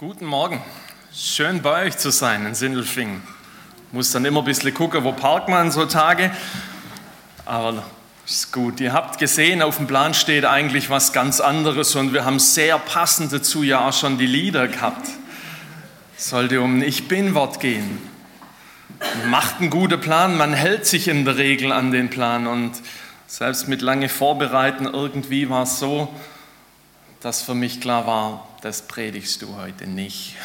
Guten Morgen. Schön bei euch zu sein in Sindelfingen. Muss dann immer ein bisschen gucken, wo parkt man so Tage. Aber ist gut. Ihr habt gesehen, auf dem Plan steht eigentlich was ganz anderes und wir haben sehr passend dazu ja auch schon die Lieder gehabt. Sollte um Ich Bin-Wort gehen. Man macht einen guten Plan, man hält sich in der Regel an den Plan und selbst mit lange Vorbereiten irgendwie war es so, dass für mich klar war, das predigst du heute nicht.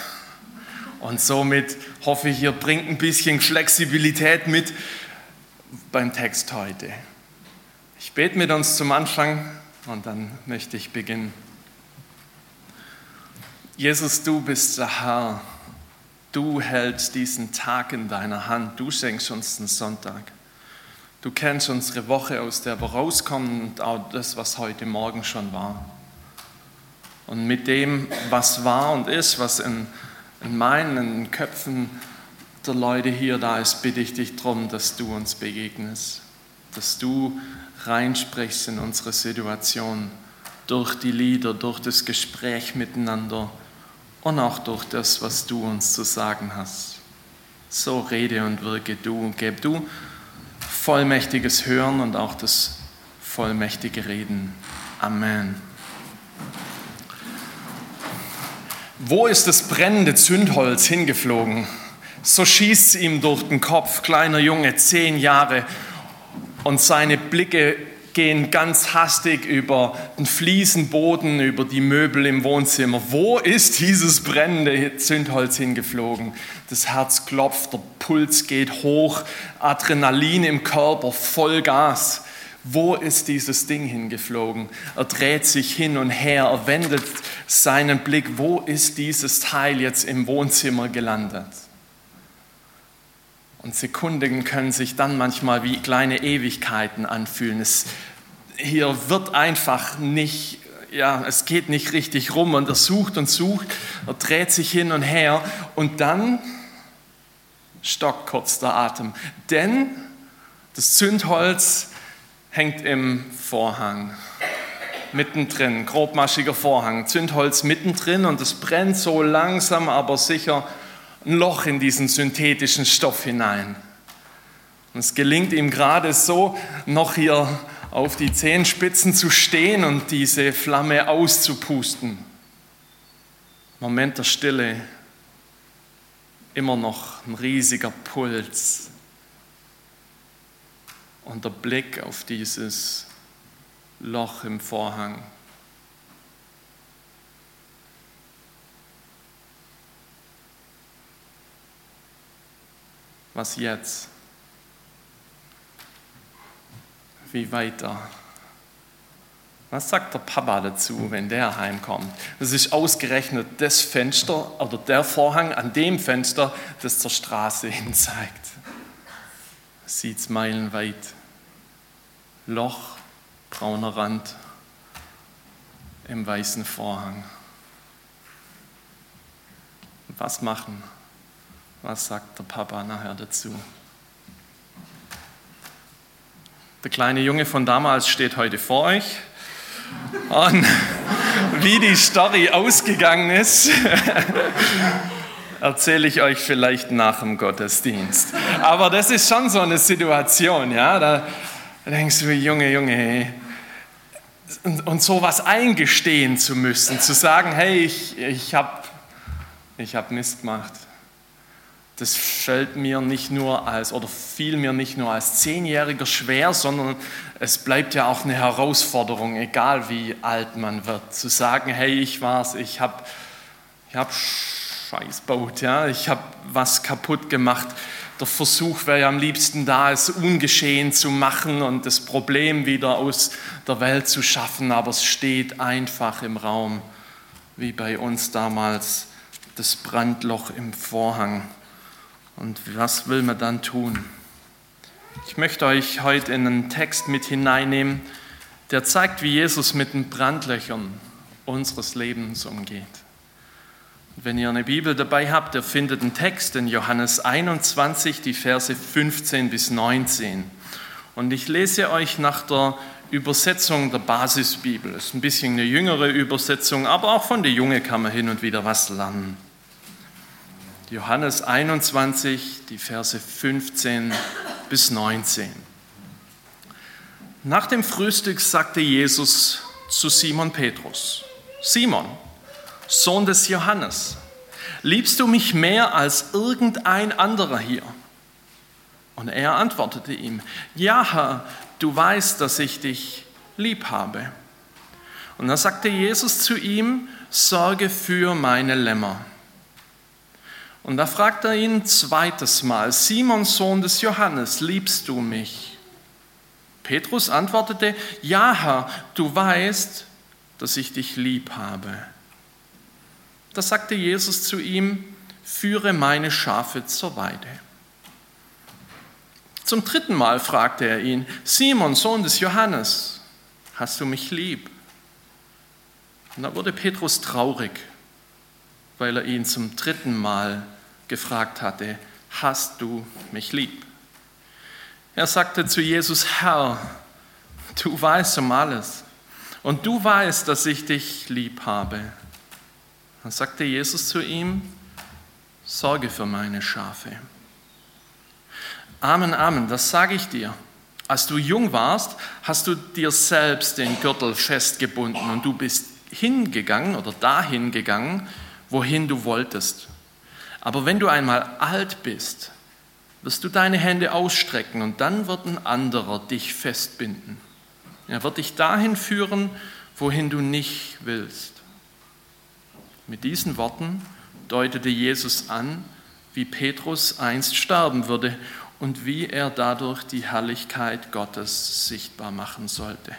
Und somit hoffe ich, ihr bringt ein bisschen Flexibilität mit beim Text heute. Ich bete mit uns zum Anfang und dann möchte ich beginnen. Jesus, du bist der Herr. Du hältst diesen Tag in deiner Hand. Du schenkst uns den Sonntag. Du kennst unsere Woche, aus der wir rauskommen und auch das, was heute Morgen schon war. Und mit dem, was war und ist, was in, in meinen Köpfen der Leute hier da ist, bitte ich dich darum, dass du uns begegnest, dass du reinsprichst in unsere Situation durch die Lieder, durch das Gespräch miteinander und auch durch das, was du uns zu sagen hast. So rede und wirke du und gib du vollmächtiges Hören und auch das vollmächtige Reden. Amen. Wo ist das brennende Zündholz hingeflogen? So schießt es ihm durch den Kopf, kleiner Junge, zehn Jahre, und seine Blicke gehen ganz hastig über den Fliesenboden, über die Möbel im Wohnzimmer. Wo ist dieses brennende Zündholz hingeflogen? Das Herz klopft, der Puls geht hoch, Adrenalin im Körper, Vollgas. Wo ist dieses Ding hingeflogen? Er dreht sich hin und her, er wendet seinen Blick. Wo ist dieses Teil jetzt im Wohnzimmer gelandet? Und Sekunden können sich dann manchmal wie kleine Ewigkeiten anfühlen. Es, hier wird einfach nicht, ja, es geht nicht richtig rum und er sucht und sucht, er dreht sich hin und her und dann stockt kurz der Atem. Denn das Zündholz hängt im Vorhang. Mittendrin, grobmaschiger Vorhang, Zündholz mittendrin und es brennt so langsam, aber sicher ein Loch in diesen synthetischen Stoff hinein. Und es gelingt ihm gerade so, noch hier auf die Zehenspitzen zu stehen und diese Flamme auszupusten. Moment der Stille, immer noch ein riesiger Puls und der Blick auf dieses Loch im Vorhang. Was jetzt? Wie weiter? Was sagt der Papa dazu, wenn der heimkommt? Das ist ausgerechnet das Fenster oder der Vorhang an dem Fenster, das zur Straße hin zeigt sieht es meilenweit. Loch, brauner Rand im weißen Vorhang. Was machen? Was sagt der Papa nachher dazu? Der kleine Junge von damals steht heute vor euch. Und wie die Story ausgegangen ist, erzähle ich euch vielleicht nach dem Gottesdienst. Aber das ist schon so eine Situation, ja. Da denkst du, Junge, Junge, und, und sowas eingestehen zu müssen, zu sagen, hey, ich, ich habe ich hab Mist gemacht. Das fällt mir nicht nur als, oder fiel mir nicht nur als Zehnjähriger schwer, sondern es bleibt ja auch eine Herausforderung, egal wie alt man wird, zu sagen, hey, ich war's, ich habe ich hab Scheißboot, ja, ich habe was kaputt gemacht. Der Versuch wäre ja am liebsten da, es ungeschehen zu machen und das Problem wieder aus der Welt zu schaffen, aber es steht einfach im Raum, wie bei uns damals das Brandloch im Vorhang. Und was will man dann tun? Ich möchte euch heute in einen Text mit hineinnehmen, der zeigt, wie Jesus mit den Brandlöchern unseres Lebens umgeht. Wenn ihr eine Bibel dabei habt, ihr findet einen Text in Johannes 21, die Verse 15 bis 19. Und ich lese euch nach der Übersetzung der Basisbibel. Das ist ein bisschen eine jüngere Übersetzung, aber auch von der Junge kann man hin und wieder was lernen. Johannes 21, die Verse 15 bis 19. Nach dem Frühstück sagte Jesus zu Simon Petrus, Simon, Sohn des Johannes, liebst du mich mehr als irgendein anderer hier? Und er antwortete ihm, ja Herr, du weißt, dass ich dich lieb habe. Und dann sagte Jesus zu ihm, sorge für meine Lämmer. Und da fragt er ihn zweites Mal, Simon, Sohn des Johannes, liebst du mich? Petrus antwortete, ja Herr, du weißt, dass ich dich lieb habe. Da sagte Jesus zu ihm, führe meine Schafe zur Weide. Zum dritten Mal fragte er ihn, Simon, Sohn des Johannes, hast du mich lieb? Und da wurde Petrus traurig, weil er ihn zum dritten Mal gefragt hatte, hast du mich lieb? Er sagte zu Jesus, Herr, du weißt um alles und du weißt, dass ich dich lieb habe. Dann sagte Jesus zu ihm, sorge für meine Schafe. Amen, Amen, das sage ich dir. Als du jung warst, hast du dir selbst den Gürtel festgebunden und du bist hingegangen oder dahin gegangen, wohin du wolltest. Aber wenn du einmal alt bist, wirst du deine Hände ausstrecken und dann wird ein anderer dich festbinden. Er wird dich dahin führen, wohin du nicht willst. Mit diesen Worten deutete Jesus an, wie Petrus einst sterben würde und wie er dadurch die Herrlichkeit Gottes sichtbar machen sollte.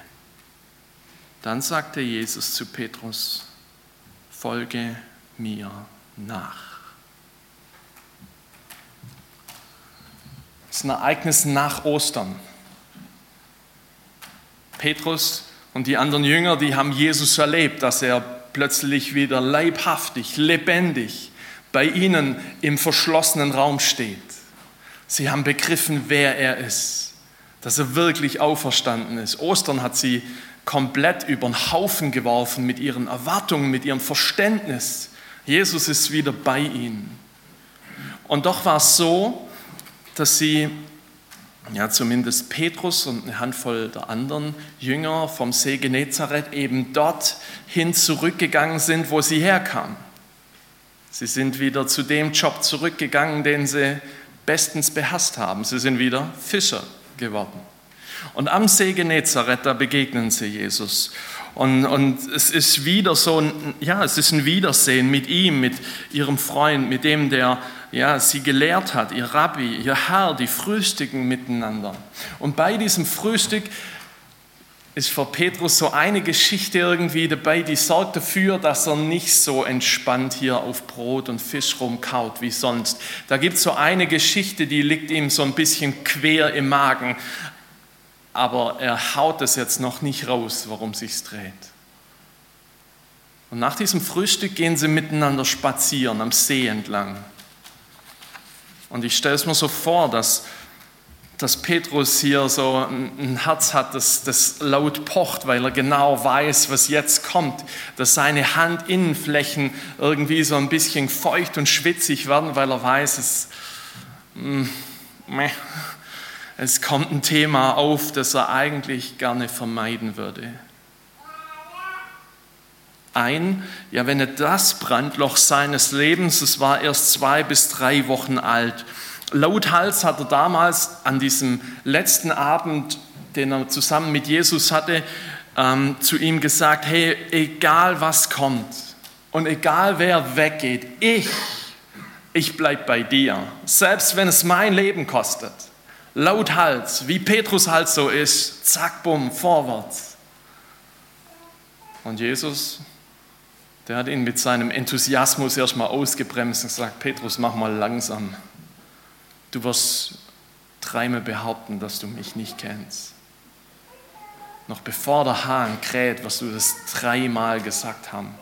Dann sagte Jesus zu Petrus, folge mir nach. Das ist ein Ereignis nach Ostern. Petrus und die anderen Jünger, die haben Jesus erlebt, dass er plötzlich wieder leibhaftig, lebendig bei ihnen im verschlossenen Raum steht. Sie haben begriffen, wer er ist, dass er wirklich auferstanden ist. Ostern hat sie komplett über den Haufen geworfen mit ihren Erwartungen, mit ihrem Verständnis. Jesus ist wieder bei ihnen. Und doch war es so, dass sie ja, zumindest Petrus und eine Handvoll der anderen Jünger vom See Genezareth eben dorthin zurückgegangen sind, wo sie herkamen. Sie sind wieder zu dem Job zurückgegangen, den sie bestens behasst haben. Sie sind wieder Fischer geworden. Und am See Genezareth, da begegnen sie Jesus. Und, und es ist wieder so ein, ja, es ist ein Wiedersehen mit ihm, mit ihrem Freund, mit dem, der ja, sie gelehrt hat, ihr Rabbi, ihr Herr, die frühstücken miteinander. Und bei diesem Frühstück ist für Petrus so eine Geschichte irgendwie dabei, die sorgt dafür, dass er nicht so entspannt hier auf Brot und Fisch rumkaut wie sonst. Da gibt es so eine Geschichte, die liegt ihm so ein bisschen quer im Magen aber er haut es jetzt noch nicht raus, worum sich's dreht. Und nach diesem Frühstück gehen sie miteinander spazieren am See entlang. Und ich stelle es mir so vor, dass, dass Petrus hier so ein Herz hat, das, das laut pocht, weil er genau weiß, was jetzt kommt. Dass seine Handinnenflächen irgendwie so ein bisschen feucht und schwitzig werden, weil er weiß, es, mh, meh, es kommt ein Thema auf, das er eigentlich gerne vermeiden würde. Ein, ja, wenn er das Brandloch seines Lebens, es war erst zwei bis drei Wochen alt. Laut Hals hat er damals an diesem letzten Abend, den er zusammen mit Jesus hatte, ähm, zu ihm gesagt: Hey, egal was kommt und egal wer weggeht, ich, ich bleib bei dir, selbst wenn es mein Leben kostet lauthals, wie Petrus halt so ist, zack, bumm, vorwärts. Und Jesus, der hat ihn mit seinem Enthusiasmus erstmal ausgebremst und gesagt, Petrus, mach mal langsam. Du wirst dreimal behaupten, dass du mich nicht kennst. Noch bevor der Hahn kräht, wirst du das dreimal gesagt haben.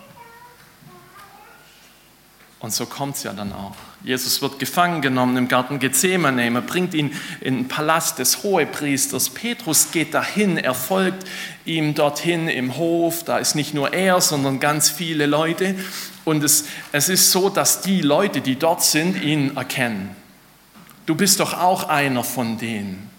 Und so kommt es ja dann auch. Jesus wird gefangen genommen im Garten Gethsemane. Man bringt ihn in den Palast des Hohepriesters. Petrus geht dahin, er folgt ihm dorthin im Hof. Da ist nicht nur er, sondern ganz viele Leute. Und es, es ist so, dass die Leute, die dort sind, ihn erkennen. Du bist doch auch einer von denen.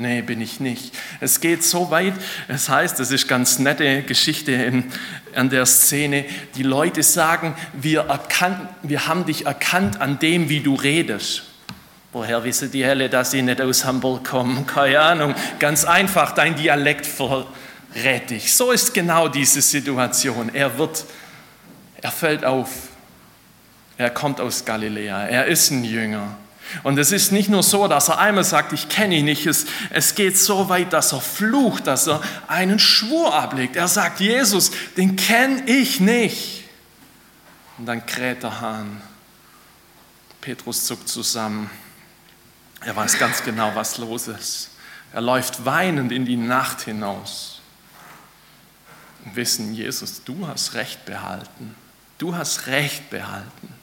Nee, bin ich nicht. Es geht so weit, es heißt, das ist ganz nette Geschichte in, an der Szene, die Leute sagen, wir, erkannt, wir haben dich erkannt an dem, wie du redest. Woher wissen die Helle, dass sie nicht aus Hamburg kommen? Keine Ahnung. Ganz einfach, dein Dialekt verrät dich. So ist genau diese Situation. Er wird, er fällt auf. Er kommt aus Galiläa. Er ist ein Jünger. Und es ist nicht nur so, dass er einmal sagt, ich kenne ihn nicht. Es, es geht so weit, dass er flucht, dass er einen Schwur ablegt. Er sagt, Jesus, den kenne ich nicht. Und dann kräht der Hahn. Petrus zuckt zusammen. Er weiß ganz genau, was los ist. Er läuft weinend in die Nacht hinaus. Und wissen, Jesus, du hast Recht behalten. Du hast Recht behalten.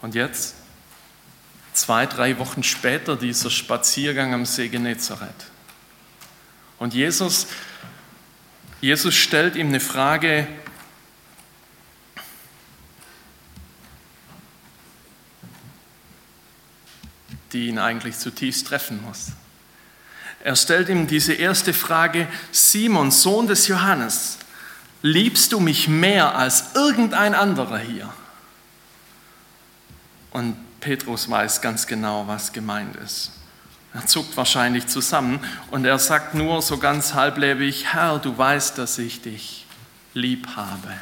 Und jetzt, zwei, drei Wochen später, dieser Spaziergang am See Genezareth. Und Jesus, Jesus stellt ihm eine Frage, die ihn eigentlich zutiefst treffen muss. Er stellt ihm diese erste Frage, Simon, Sohn des Johannes, liebst du mich mehr als irgendein anderer hier? Und Petrus weiß ganz genau, was gemeint ist. Er zuckt wahrscheinlich zusammen und er sagt nur so ganz halblebig, Herr, du weißt, dass ich dich lieb habe.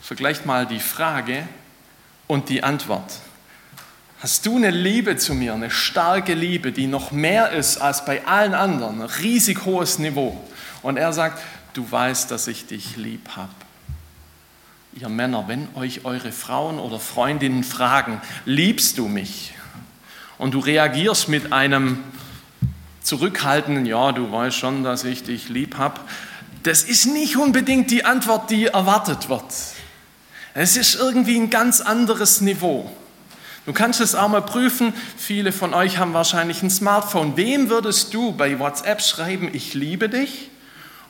Vergleicht mal die Frage und die Antwort. Hast du eine Liebe zu mir, eine starke Liebe, die noch mehr ist als bei allen anderen, ein riesig hohes Niveau? Und er sagt, du weißt, dass ich dich lieb habe ihr Männer, wenn euch eure Frauen oder Freundinnen fragen, liebst du mich? Und du reagierst mit einem zurückhaltenden, ja, du weißt schon, dass ich dich lieb habe, das ist nicht unbedingt die Antwort, die erwartet wird. Es ist irgendwie ein ganz anderes Niveau. Du kannst es auch mal prüfen. Viele von euch haben wahrscheinlich ein Smartphone. Wem würdest du bei WhatsApp schreiben, ich liebe dich?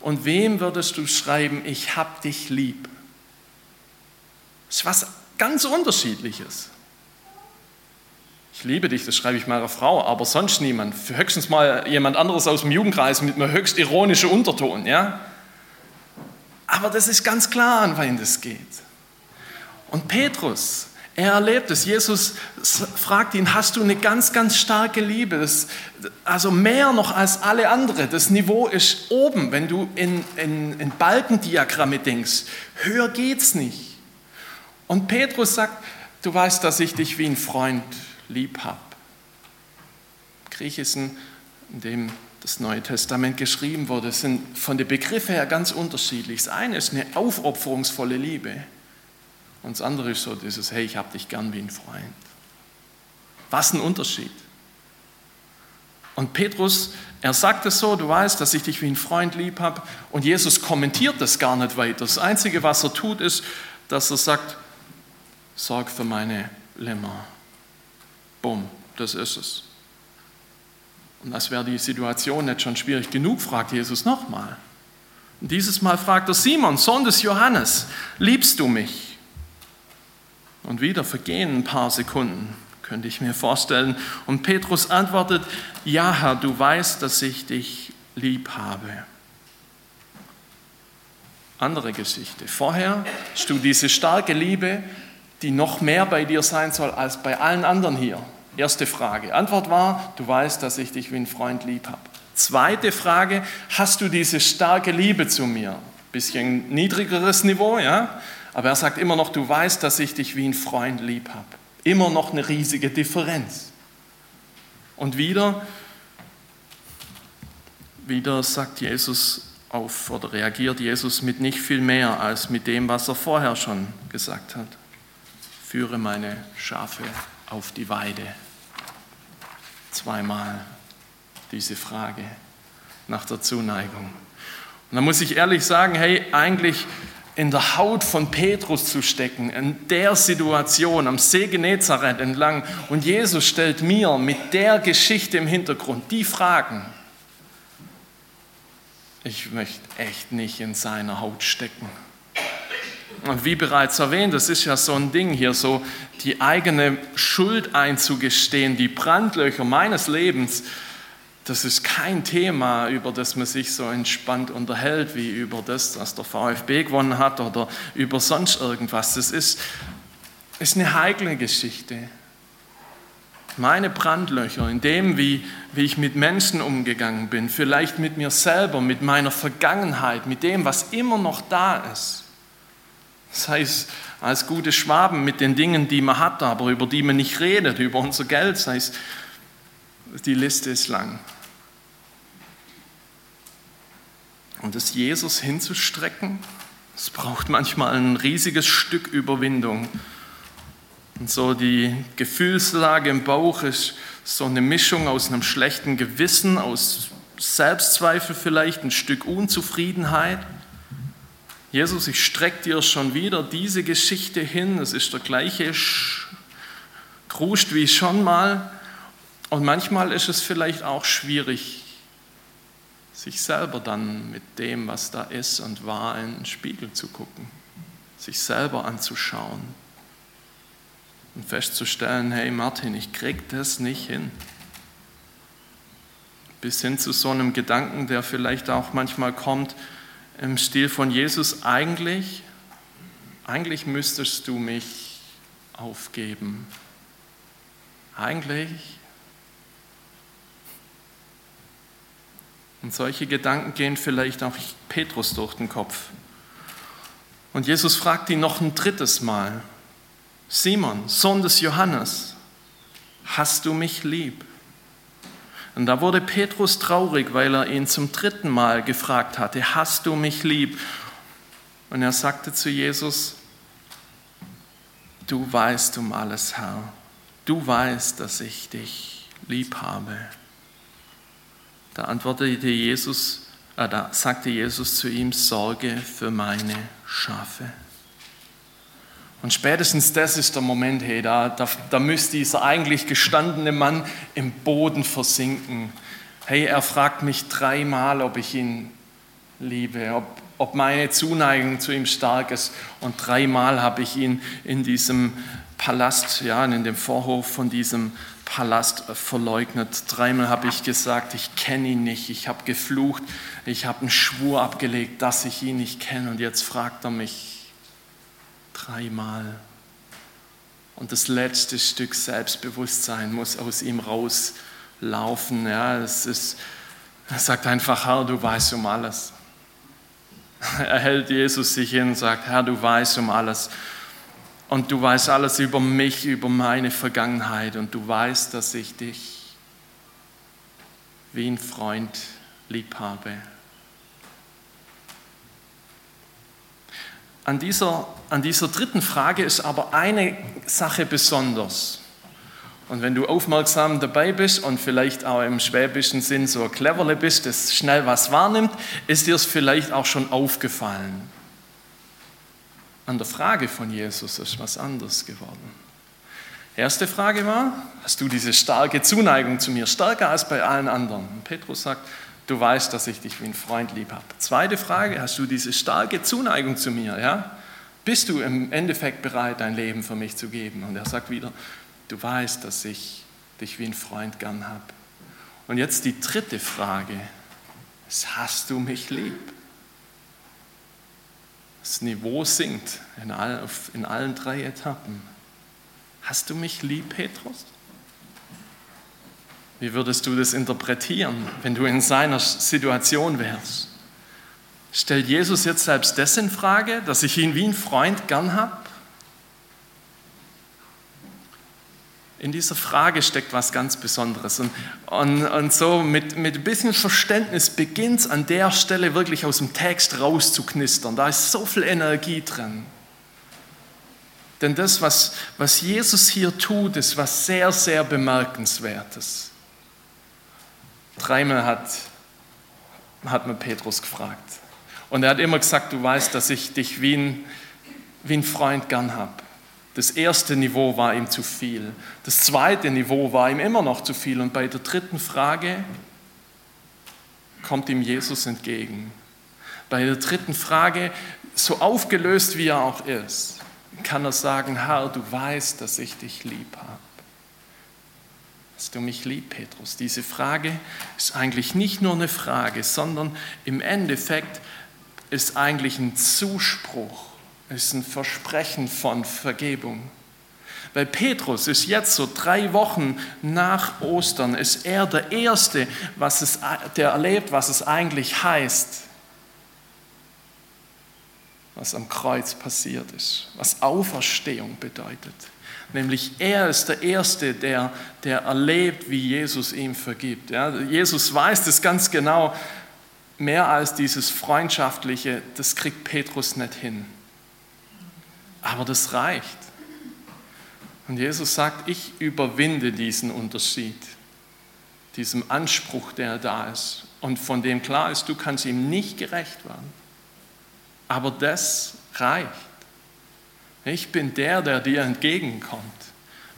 Und wem würdest du schreiben, ich hab dich lieb? Das ist was ganz Unterschiedliches. Ich liebe dich, das schreibe ich meiner Frau, aber sonst niemand. Höchstens mal jemand anderes aus dem Jugendkreis mit einem höchst ironischen Unterton, ja? Aber das ist ganz klar, an wen das geht. Und Petrus, er erlebt es. Jesus fragt ihn, hast du eine ganz, ganz starke Liebe? Das, also mehr noch als alle andere. Das Niveau ist oben, wenn du in, in, in Balkendiagramme denkst. Höher geht's nicht. Und Petrus sagt, du weißt, dass ich dich wie ein Freund lieb habe. Griechischen, in dem das Neue Testament geschrieben wurde, sind von den Begriffen her ganz unterschiedlich. Das eine ist eine aufopferungsvolle Liebe und das andere ist so dieses, hey, ich habe dich gern wie ein Freund. Was ein Unterschied. Und Petrus, er sagt es so, du weißt, dass ich dich wie ein Freund lieb habe und Jesus kommentiert das gar nicht weiter. Das Einzige, was er tut, ist, dass er sagt, sorg für meine Lämmer. Bumm, das ist es. Und als wäre die Situation nicht schon schwierig genug, fragt Jesus nochmal. Und dieses Mal fragt er Simon, Sohn des Johannes, liebst du mich? Und wieder vergehen ein paar Sekunden, könnte ich mir vorstellen. Und Petrus antwortet, ja Herr, du weißt, dass ich dich lieb habe. Andere Geschichte. Vorher hast du diese starke Liebe die noch mehr bei dir sein soll als bei allen anderen hier? Erste Frage. Antwort war, du weißt, dass ich dich wie ein Freund lieb habe. Zweite Frage, hast du diese starke Liebe zu mir? Bisschen niedrigeres Niveau, ja? Aber er sagt immer noch, du weißt, dass ich dich wie ein Freund lieb habe. Immer noch eine riesige Differenz. Und wieder, wieder sagt Jesus auf oder reagiert Jesus mit nicht viel mehr als mit dem, was er vorher schon gesagt hat führe meine Schafe auf die Weide. Zweimal diese Frage nach der Zuneigung. Und da muss ich ehrlich sagen, hey, eigentlich in der Haut von Petrus zu stecken, in der Situation am See Genezareth entlang. Und Jesus stellt mir mit der Geschichte im Hintergrund die Fragen. Ich möchte echt nicht in seiner Haut stecken. Wie bereits erwähnt, das ist ja so ein Ding hier, so die eigene Schuld einzugestehen, die Brandlöcher meines Lebens das ist kein Thema, über das man sich so entspannt unterhält, wie über das, dass der VfB gewonnen hat oder über sonst irgendwas. Das ist, ist eine heikle Geschichte. Meine Brandlöcher, in dem, wie, wie ich mit Menschen umgegangen bin, vielleicht mit mir selber, mit meiner Vergangenheit, mit dem, was immer noch da ist. Das heißt, als gute Schwaben mit den Dingen, die man hat, aber über die man nicht redet, über unser Geld, das heißt, die Liste ist lang. Und das Jesus hinzustrecken, es braucht manchmal ein riesiges Stück Überwindung. Und so die Gefühlslage im Bauch ist so eine Mischung aus einem schlechten Gewissen, aus Selbstzweifel vielleicht, ein Stück Unzufriedenheit. Jesus, ich strecke dir schon wieder diese Geschichte hin. Es ist der gleiche Kruscht wie schon mal. Und manchmal ist es vielleicht auch schwierig, sich selber dann mit dem, was da ist und war, in den Spiegel zu gucken, sich selber anzuschauen und festzustellen, hey Martin, ich krieg das nicht hin. Bis hin zu so einem Gedanken, der vielleicht auch manchmal kommt im Stil von Jesus, eigentlich, eigentlich müsstest du mich aufgeben. Eigentlich Und solche Gedanken gehen vielleicht auch Petrus durch den Kopf. Und Jesus fragt ihn noch ein drittes Mal, Simon, Sohn des Johannes, hast du mich lieb? Und da wurde Petrus traurig, weil er ihn zum dritten Mal gefragt hatte, hast du mich lieb? Und er sagte zu Jesus, du weißt um alles, Herr, du weißt, dass ich dich lieb habe. Da antwortete Jesus, äh, da sagte Jesus zu ihm, Sorge für meine Schafe. Und spätestens das ist der Moment, hey, da, da, da müsste dieser eigentlich gestandene Mann im Boden versinken. Hey, er fragt mich dreimal, ob ich ihn liebe, ob, ob meine Zuneigung zu ihm stark ist. Und dreimal habe ich ihn in diesem Palast, ja, in dem Vorhof von diesem Palast verleugnet. Dreimal habe ich gesagt, ich kenne ihn nicht. Ich habe geflucht. Ich habe einen Schwur abgelegt, dass ich ihn nicht kenne. Und jetzt fragt er mich dreimal. Und das letzte Stück Selbstbewusstsein muss aus ihm rauslaufen. Ja, es ist, er sagt einfach, Herr, du weißt um alles. Er hält Jesus sich hin und sagt, Herr, du weißt um alles. Und du weißt alles über mich, über meine Vergangenheit. Und du weißt, dass ich dich wie ein Freund lieb habe. An dieser, an dieser dritten Frage ist aber eine Sache besonders. Und wenn du aufmerksam dabei bist und vielleicht auch im schwäbischen Sinn so cleverle bist, das schnell was wahrnimmt, ist dir es vielleicht auch schon aufgefallen an der Frage von Jesus ist was anderes geworden. Erste Frage war, hast du diese starke Zuneigung zu mir, stärker als bei allen anderen? Und Petrus sagt, du weißt, dass ich dich wie ein Freund lieb habe. Zweite Frage, hast du diese starke Zuneigung zu mir? Ja? Bist du im Endeffekt bereit, dein Leben für mich zu geben? Und er sagt wieder, du weißt, dass ich dich wie ein Freund gern habe. Und jetzt die dritte Frage, hast du mich lieb? Das Niveau sinkt in, all, in allen drei Etappen. Hast du mich lieb, Petrus? Wie würdest du das interpretieren, wenn du in seiner Situation wärst? Stellt Jesus jetzt selbst das in Frage, dass ich ihn wie ein Freund gern habe? in dieser Frage steckt was ganz Besonderes. Und, und, und so mit, mit ein bisschen Verständnis beginnt es an der Stelle wirklich aus dem Text rauszuknistern. Da ist so viel Energie drin. Denn das, was, was Jesus hier tut, ist was sehr, sehr Bemerkenswertes. Dreimal hat, hat man Petrus gefragt. Und er hat immer gesagt, du weißt, dass ich dich wie ein, wie ein Freund gern habe. Das erste Niveau war ihm zu viel. Das zweite Niveau war ihm immer noch zu viel. Und bei der dritten Frage kommt ihm Jesus entgegen. Bei der dritten Frage, so aufgelöst wie er auch ist, kann er sagen, Herr, du weißt, dass ich dich lieb habe. Hast du mich lieb, Petrus? Diese Frage ist eigentlich nicht nur eine Frage, sondern im Endeffekt ist eigentlich ein Zuspruch, ist ein Versprechen von Vergebung. Weil Petrus ist jetzt so drei Wochen nach Ostern, ist er der Erste, was es, der erlebt, was es eigentlich heißt, was am Kreuz passiert ist, was Auferstehung bedeutet. Nämlich er ist der Erste, der, der erlebt, wie Jesus ihm vergibt. Ja, Jesus weiß das ganz genau, mehr als dieses Freundschaftliche, das kriegt Petrus nicht hin. Aber das reicht. Und Jesus sagt, ich überwinde diesen Unterschied, diesem Anspruch, der da ist und von dem klar ist, du kannst ihm nicht gerecht werden. Aber das reicht. Ich bin der, der dir entgegenkommt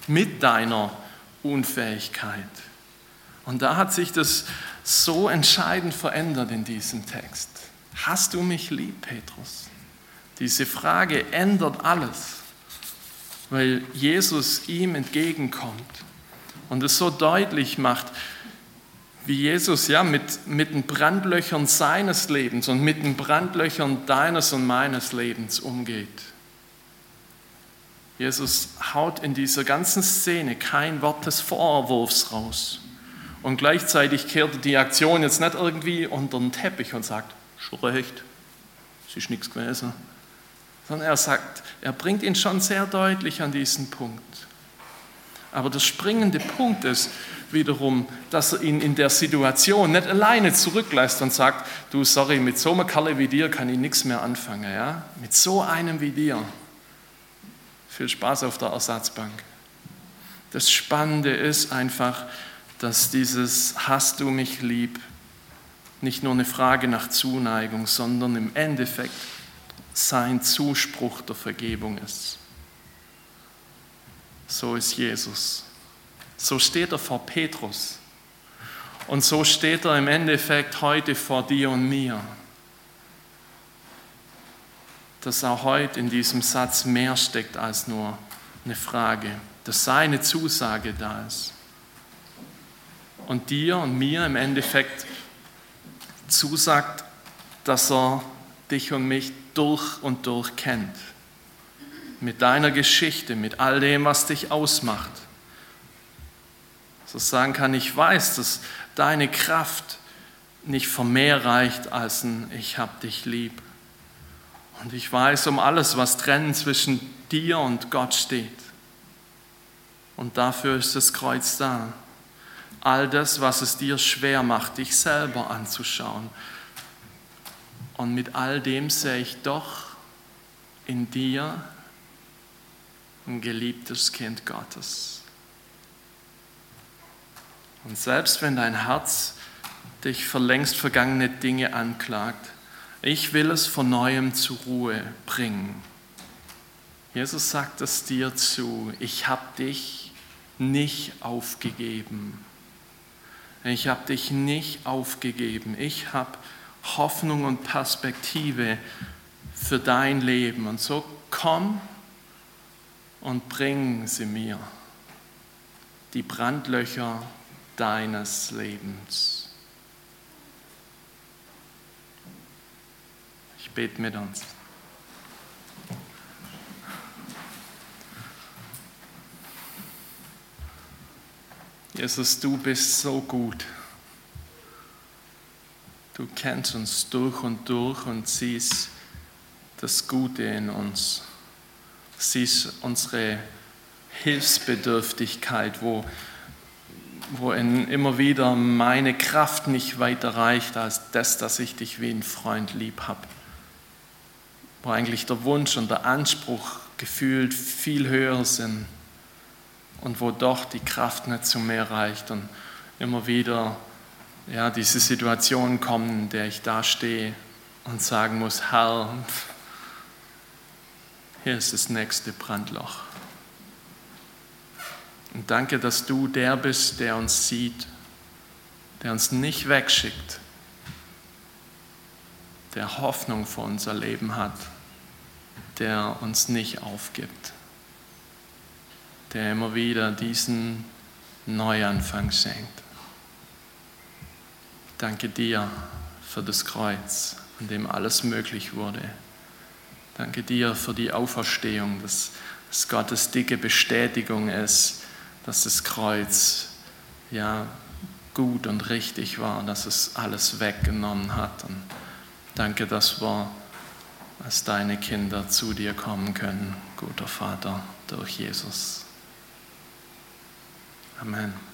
mit deiner Unfähigkeit. Und da hat sich das so entscheidend verändert in diesem Text. Hast du mich lieb, Petrus? Diese Frage ändert alles, weil Jesus ihm entgegenkommt und es so deutlich macht, wie Jesus ja mit, mit den Brandlöchern seines Lebens und mit den Brandlöchern deines und meines Lebens umgeht. Jesus haut in dieser ganzen Szene kein Wort des Vorwurfs raus. Und gleichzeitig kehrt die Aktion jetzt nicht irgendwie unter den Teppich und sagt, schon recht, es ist nichts gewesen. Sondern er sagt, er bringt ihn schon sehr deutlich an diesen Punkt. Aber der springende Punkt ist wiederum, dass er ihn in der Situation nicht alleine zurücklässt und sagt, du, sorry, mit so einem Kerl wie dir kann ich nichts mehr anfangen. Ja? Mit so einem wie dir. Viel Spaß auf der Ersatzbank. Das Spannende ist einfach, dass dieses Hast du mich lieb nicht nur eine Frage nach Zuneigung, sondern im Endeffekt sein Zuspruch der Vergebung ist. So ist Jesus. So steht er vor Petrus. Und so steht er im Endeffekt heute vor dir und mir. Dass auch heute in diesem Satz mehr steckt als nur eine Frage, dass seine Zusage da ist und dir und mir im Endeffekt zusagt, dass er dich und mich durch und durch kennt. Mit deiner Geschichte, mit all dem, was dich ausmacht. So sagen kann, ich weiß, dass deine Kraft nicht von mehr reicht als ein Ich hab dich lieb. Und ich weiß um alles, was trennen zwischen dir und Gott steht. Und dafür ist das Kreuz da all das, was es dir schwer macht, dich selber anzuschauen. Und mit all dem sehe ich doch in dir ein geliebtes Kind Gottes. Und selbst wenn dein Herz dich für längst vergangene Dinge anklagt, ich will es von neuem zur Ruhe bringen. Jesus sagt es dir zu, ich habe dich nicht aufgegeben. Ich habe dich nicht aufgegeben. Ich habe Hoffnung und Perspektive für dein Leben. Und so komm und bring sie mir, die Brandlöcher deines Lebens. Bete mit uns. Jesus, du bist so gut. Du kennst uns durch und durch und siehst das Gute in uns. Siehst unsere Hilfsbedürftigkeit, wo, wo immer wieder meine Kraft nicht weiter reicht als das, dass ich dich wie ein Freund lieb habe. Wo eigentlich der Wunsch und der Anspruch gefühlt viel höher sind und wo doch die Kraft nicht zu mehr reicht und immer wieder ja, diese Situationen kommen, in der ich da stehe und sagen muss, Herr, hier ist das nächste Brandloch. Und danke, dass du der bist, der uns sieht, der uns nicht wegschickt, der Hoffnung für unser Leben hat, der uns nicht aufgibt, der immer wieder diesen Neuanfang schenkt. Danke dir für das Kreuz, an dem alles möglich wurde. Danke dir für die Auferstehung, dass es Gottes dicke Bestätigung ist, dass das Kreuz ja gut und richtig war, dass es alles weggenommen hat. Und danke, dass wir als deine Kinder zu dir kommen können, guter Vater, durch Jesus. Amen.